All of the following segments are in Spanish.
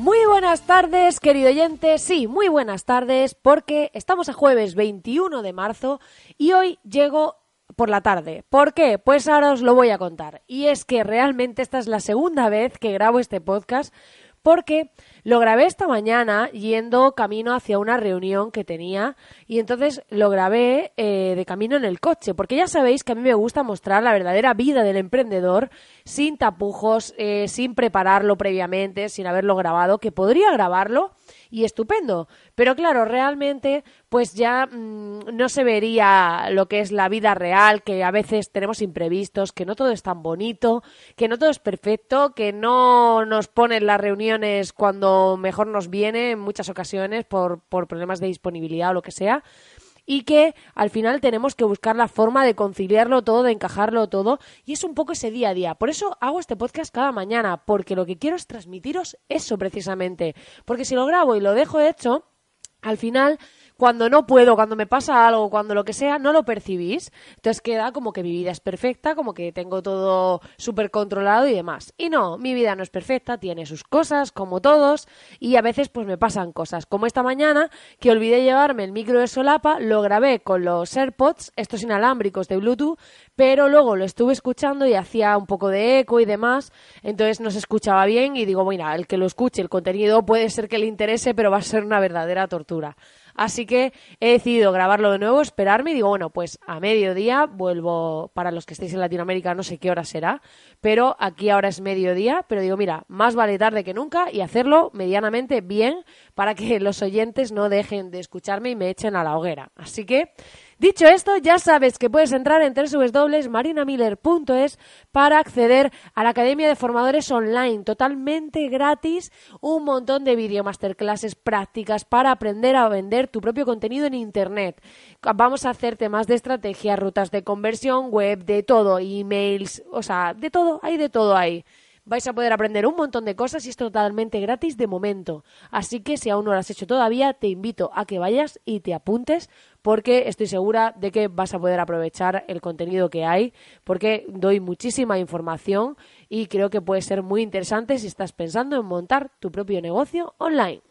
Muy buenas tardes, querido oyente. Sí, muy buenas tardes, porque estamos a jueves 21 de marzo y hoy llego por la tarde. ¿Por qué? Pues ahora os lo voy a contar. Y es que realmente esta es la segunda vez que grabo este podcast porque lo grabé esta mañana yendo camino hacia una reunión que tenía y entonces lo grabé eh, de camino en el coche, porque ya sabéis que a mí me gusta mostrar la verdadera vida del emprendedor sin tapujos, eh, sin prepararlo previamente, sin haberlo grabado, que podría grabarlo y estupendo. Pero claro, realmente pues ya mm, no se vería lo que es la vida real, que a veces tenemos imprevistos, que no todo es tan bonito, que no todo es perfecto, que no nos ponen las reuniones cuando mejor nos viene en muchas ocasiones por, por problemas de disponibilidad o lo que sea y que al final tenemos que buscar la forma de conciliarlo todo, de encajarlo todo, y es un poco ese día a día. Por eso hago este podcast cada mañana, porque lo que quiero es transmitiros eso precisamente, porque si lo grabo y lo dejo hecho, al final cuando no puedo, cuando me pasa algo, cuando lo que sea, no lo percibís. Entonces queda como que mi vida es perfecta, como que tengo todo súper controlado y demás. Y no, mi vida no es perfecta, tiene sus cosas, como todos, y a veces pues me pasan cosas. Como esta mañana, que olvidé llevarme el micro de solapa, lo grabé con los AirPods, estos inalámbricos de Bluetooth, pero luego lo estuve escuchando y hacía un poco de eco y demás, entonces no se escuchaba bien y digo, mira, el que lo escuche, el contenido puede ser que le interese, pero va a ser una verdadera tortura. Así que he decidido grabarlo de nuevo, esperarme y digo, bueno, pues a mediodía vuelvo, para los que estéis en Latinoamérica no sé qué hora será, pero aquí ahora es mediodía, pero digo, mira, más vale tarde que nunca y hacerlo medianamente bien para que los oyentes no dejen de escucharme y me echen a la hoguera. Así que Dicho esto, ya sabes que puedes entrar en www.marinamiller.es para acceder a la Academia de Formadores Online, totalmente gratis, un montón de video masterclasses prácticas para aprender a vender tu propio contenido en Internet. Vamos a hacer temas de estrategia, rutas de conversión, web, de todo, emails, o sea, de todo, hay de todo ahí vais a poder aprender un montón de cosas y es totalmente gratis de momento. Así que si aún no lo has hecho todavía, te invito a que vayas y te apuntes porque estoy segura de que vas a poder aprovechar el contenido que hay porque doy muchísima información y creo que puede ser muy interesante si estás pensando en montar tu propio negocio online.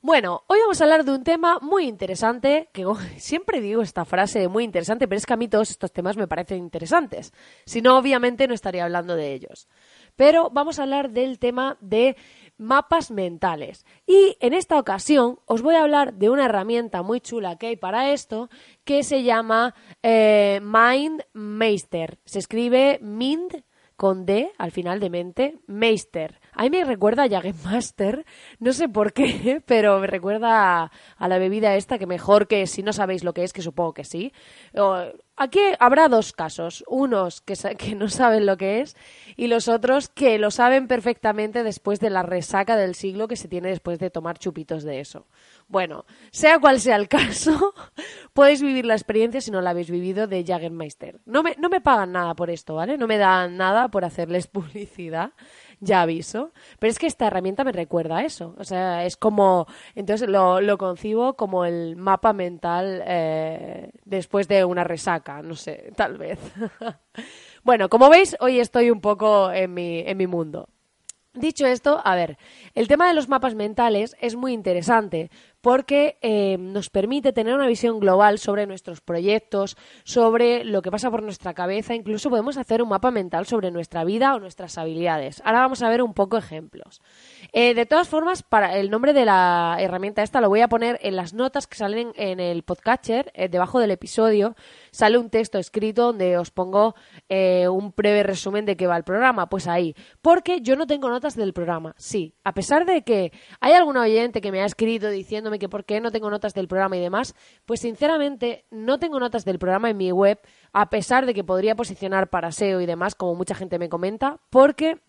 Bueno, hoy vamos a hablar de un tema muy interesante, que siempre digo esta frase muy interesante, pero es que a mí todos estos temas me parecen interesantes. Si no, obviamente no estaría hablando de ellos. Pero vamos a hablar del tema de mapas mentales. Y en esta ocasión os voy a hablar de una herramienta muy chula que hay para esto, que se llama eh, MindMeister. Se escribe Mind con D al final de mente, Meister. A mí me recuerda a Master, no sé por qué, pero me recuerda a, la bebida esta que mejor que si no sabéis lo que es, que supongo que sí. Aquí habrá dos casos, unos que, que no saben lo que es y los otros que lo saben perfectamente después de la resaca del siglo que se tiene después de tomar chupitos de eso. Bueno, sea cual sea el caso, podéis vivir la experiencia si no la habéis vivido de Jagermeister. No me, no me pagan nada por esto, ¿vale? No me dan nada por hacerles publicidad, ya aviso. Pero es que esta herramienta me recuerda a eso. O sea, es como, entonces lo, lo concibo como el mapa mental eh, después de una resaca, no sé, tal vez. bueno, como veis, hoy estoy un poco en mi, en mi mundo. Dicho esto, a ver, el tema de los mapas mentales es muy interesante porque eh, nos permite tener una visión global sobre nuestros proyectos, sobre lo que pasa por nuestra cabeza, incluso podemos hacer un mapa mental sobre nuestra vida o nuestras habilidades. Ahora vamos a ver un poco ejemplos. Eh, de todas formas, para el nombre de la herramienta esta lo voy a poner en las notas que salen en el podcatcher, eh, debajo del episodio, sale un texto escrito donde os pongo un breve resumen de qué va el programa. Pues ahí, porque yo no tengo notas del programa. Sí, a pesar de que hay algún oyente que me ha escrito diciéndome que por qué no tengo notas del programa y demás, pues sinceramente no tengo notas del programa en mi web, a pesar de que podría posicionar para SEO y demás, como mucha gente me comenta, porque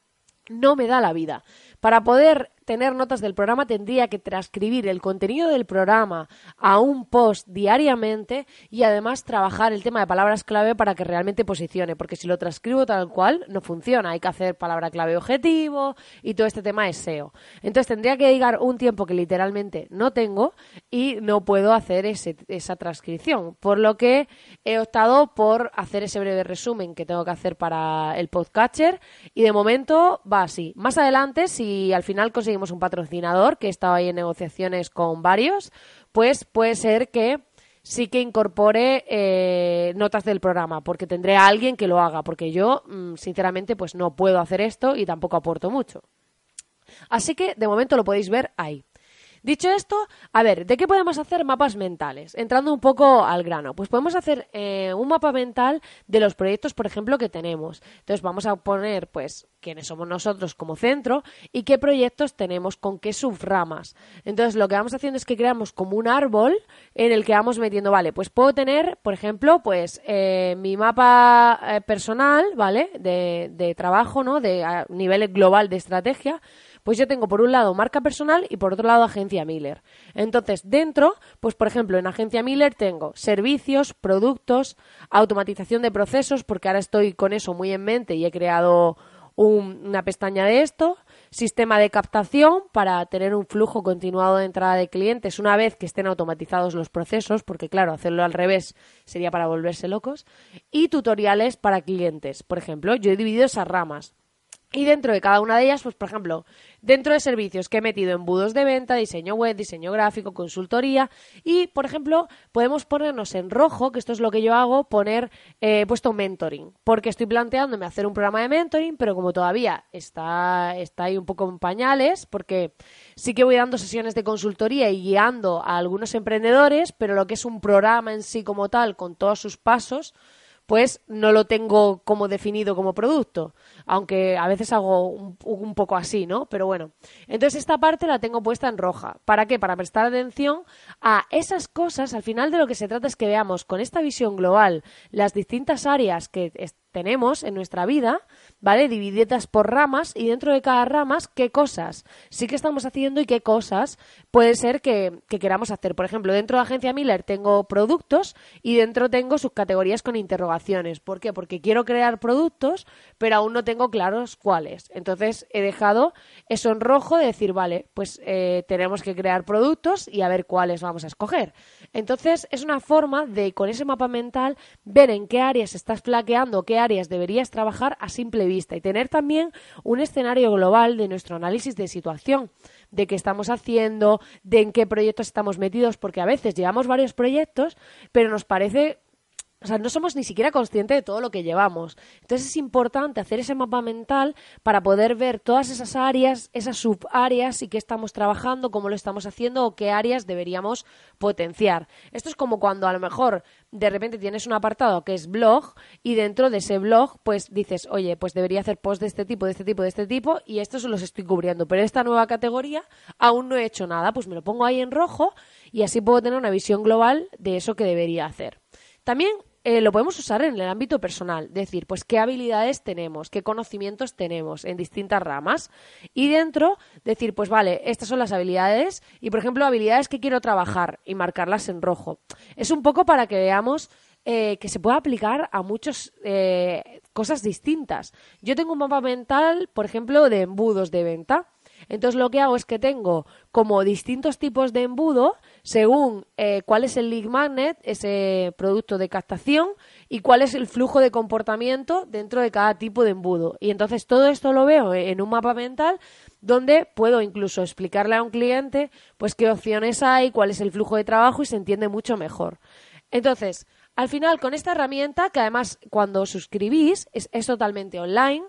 no me da la vida. Para poder tener notas del programa tendría que transcribir el contenido del programa a un post diariamente y además trabajar el tema de palabras clave para que realmente posicione, porque si lo transcribo tal cual no funciona, hay que hacer palabra clave objetivo y todo este tema es SEO. Entonces tendría que dedicar un tiempo que literalmente no tengo y no puedo hacer esa transcripción, por lo que he optado por hacer ese breve resumen que tengo que hacer para el podcatcher y de momento va así. Más adelante, si al final conseguimos un patrocinador que estaba ahí en negociaciones con varios, pues puede ser que sí que incorpore eh, notas del programa, porque tendré a alguien que lo haga, porque yo, mm, sinceramente, pues no puedo hacer esto y tampoco aporto mucho. Así que de momento lo podéis ver ahí. Dicho esto, a ver, ¿de qué podemos hacer mapas mentales? Entrando un poco al grano, pues podemos hacer eh, un mapa mental de los proyectos, por ejemplo, que tenemos. Entonces vamos a poner, pues, quiénes somos nosotros como centro y qué proyectos tenemos, con qué subramas. Entonces lo que vamos haciendo es que creamos como un árbol en el que vamos metiendo, vale, pues puedo tener, por ejemplo, pues eh, mi mapa eh, personal, ¿vale? De, de trabajo, ¿no? De a nivel global de estrategia pues yo tengo por un lado marca personal y por otro lado agencia Miller. Entonces, dentro, pues por ejemplo, en agencia Miller tengo servicios, productos, automatización de procesos, porque ahora estoy con eso muy en mente y he creado una pestaña de esto, sistema de captación para tener un flujo continuado de entrada de clientes una vez que estén automatizados los procesos, porque claro, hacerlo al revés sería para volverse locos, y tutoriales para clientes. Por ejemplo, yo he dividido esas ramas. Y dentro de cada una de ellas, pues por ejemplo, dentro de servicios que he metido embudos de venta, diseño web, diseño gráfico, consultoría y, por ejemplo, podemos ponernos en rojo, que esto es lo que yo hago, poner eh, puesto mentoring, porque estoy planteándome hacer un programa de mentoring, pero como todavía está, está ahí un poco en pañales, porque sí que voy dando sesiones de consultoría y guiando a algunos emprendedores, pero lo que es un programa en sí como tal, con todos sus pasos, pues no lo tengo como definido como producto, aunque a veces hago un, poco así, ¿no? Pero bueno, entonces esta parte la tengo puesta en roja. ¿Para qué? Para prestar atención a esas cosas, al final de lo que se trata es que veamos con esta visión global las distintas áreas que tenemos en nuestra vida, ¿vale? Divididas por ramas y dentro de cada ramas qué cosas sí que estamos haciendo y qué cosas puede ser que, queramos hacer. Por ejemplo, dentro de Agencia Miller tengo productos y dentro tengo subcategorías con interrogaciones. ¿Por qué? Porque quiero crear productos, pero aún no tengo claros cuáles. Entonces he dejado eso en rojo de decir, vale, pues eh, tenemos que crear productos y a ver cuáles vamos a escoger. Entonces es una forma de, con ese mapa mental, ver en qué áreas estás flaqueando, qué áreas deberías trabajar a simple vista y tener también un escenario global de nuestro análisis de situación, de qué estamos haciendo, de en qué proyectos estamos metidos, porque a veces llevamos varios proyectos, pero nos parece o sea, no somos ni siquiera conscientes de todo lo que llevamos. Entonces es importante hacer ese mapa mental para poder ver todas esas áreas, esas subáreas y qué estamos trabajando, cómo lo estamos haciendo o qué áreas deberíamos potenciar. Esto es como cuando a lo mejor de repente tienes un apartado que es blog y dentro de ese blog pues dices, oye, pues debería hacer post de este tipo, de este tipo, de este tipo y estos los estoy cubriendo. Pero esta nueva categoría aún no he hecho nada, pues me lo pongo ahí en rojo y así puedo tener una visión global de eso que debería hacer. También eh, lo podemos usar en el ámbito personal, decir, pues qué habilidades tenemos, qué conocimientos tenemos en distintas ramas y dentro decir, pues vale, estas son las habilidades y por ejemplo habilidades que quiero trabajar y marcarlas en rojo. Es un poco para que veamos eh, que se puede aplicar a muchas eh, cosas distintas. Yo tengo un mapa mental, por ejemplo, de embudos de venta. Entonces lo que hago es que tengo como distintos tipos de embudo según eh, cuál es el lead magnet, ese producto de captación, y cuál es el flujo de comportamiento dentro de cada tipo de embudo. Y entonces todo esto lo veo en un mapa mental donde puedo incluso explicarle a un cliente pues qué opciones hay, cuál es el flujo de trabajo y se entiende mucho mejor. Entonces, al final con esta herramienta, que además cuando suscribís es, es totalmente online,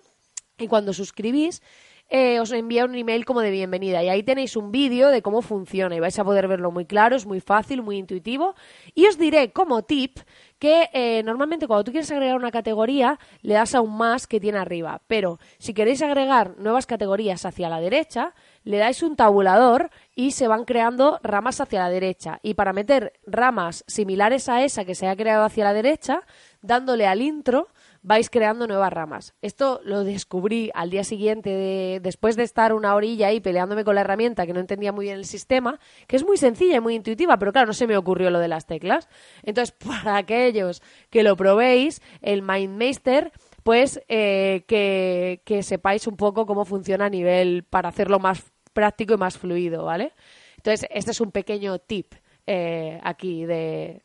y cuando suscribís eh, os envía un email como de bienvenida. Y ahí tenéis un vídeo de cómo funciona y vais a poder verlo muy claro, es muy fácil, muy intuitivo. Y os diré como tip que eh, normalmente cuando tú quieres agregar una categoría le das a un más que tiene arriba, pero si queréis agregar nuevas categorías hacia la derecha, le dais un tabulador y se van creando ramas hacia la derecha. Y para meter ramas similares a esa que se ha creado hacia la derecha, dándole al intro, vais creando nuevas ramas. Esto lo descubrí al día siguiente, de, después de estar una orilla ahí peleándome con la herramienta que no entendía muy bien el sistema, que es muy sencilla y muy intuitiva, pero claro, no se me ocurrió lo de las teclas. Entonces, para aquellos que lo probéis, el MindMeister pues eh, que, que sepáis un poco cómo funciona a nivel para hacerlo más práctico y más fluido, ¿vale? Entonces, este es un pequeño tip. Eh, aquí de,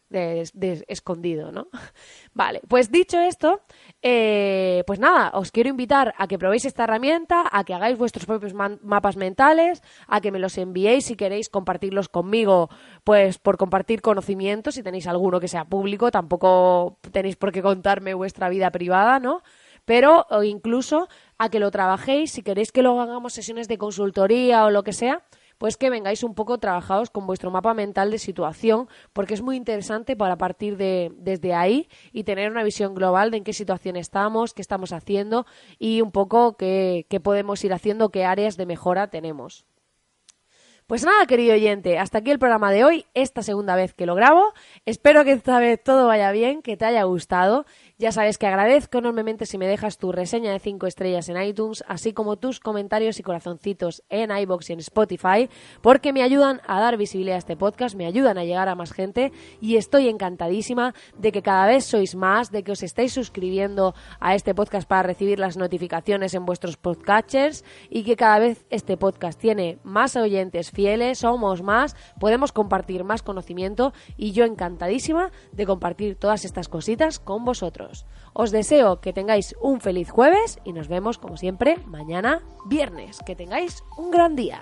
escondido, ¿no? Vale, pues dicho esto, eh, pues nada, os quiero invitar a que probéis esta herramienta, a que hagáis vuestros propios mapas mentales, a que me los enviéis si queréis compartirlos conmigo, pues por compartir conocimientos, si tenéis alguno que sea público, tampoco tenéis por qué contarme vuestra vida privada, ¿no? Pero incluso a que lo trabajéis, si queréis que lo hagamos sesiones de consultoría o lo que sea, pues que vengáis un poco trabajados con vuestro mapa mental de situación, porque es muy interesante para partir de, desde ahí y tener una visión global de en qué situación estamos, qué estamos haciendo y un poco qué, qué podemos ir haciendo, qué áreas de mejora tenemos. Pues nada, querido oyente, hasta aquí el programa de hoy, esta segunda vez que lo grabo. Espero que esta vez todo vaya bien, que te haya gustado ya sabes que agradezco enormemente si me dejas tu reseña de 5 estrellas en iTunes, así como tus comentarios y corazoncitos en iBox y en Spotify, porque me ayudan a dar visibilidad a este podcast, me ayudan a llegar a más gente y estoy encantadísima de que cada vez sois más, de que os estáis suscribiendo a este podcast para recibir las notificaciones en vuestros podcatchers y que cada vez este podcast tiene más oyentes fieles, somos más, podemos compartir más conocimiento y yo encantadísima de compartir todas estas cositas con vosotros. Os deseo que tengáis un feliz jueves y nos vemos como siempre mañana viernes. Que tengáis un gran día.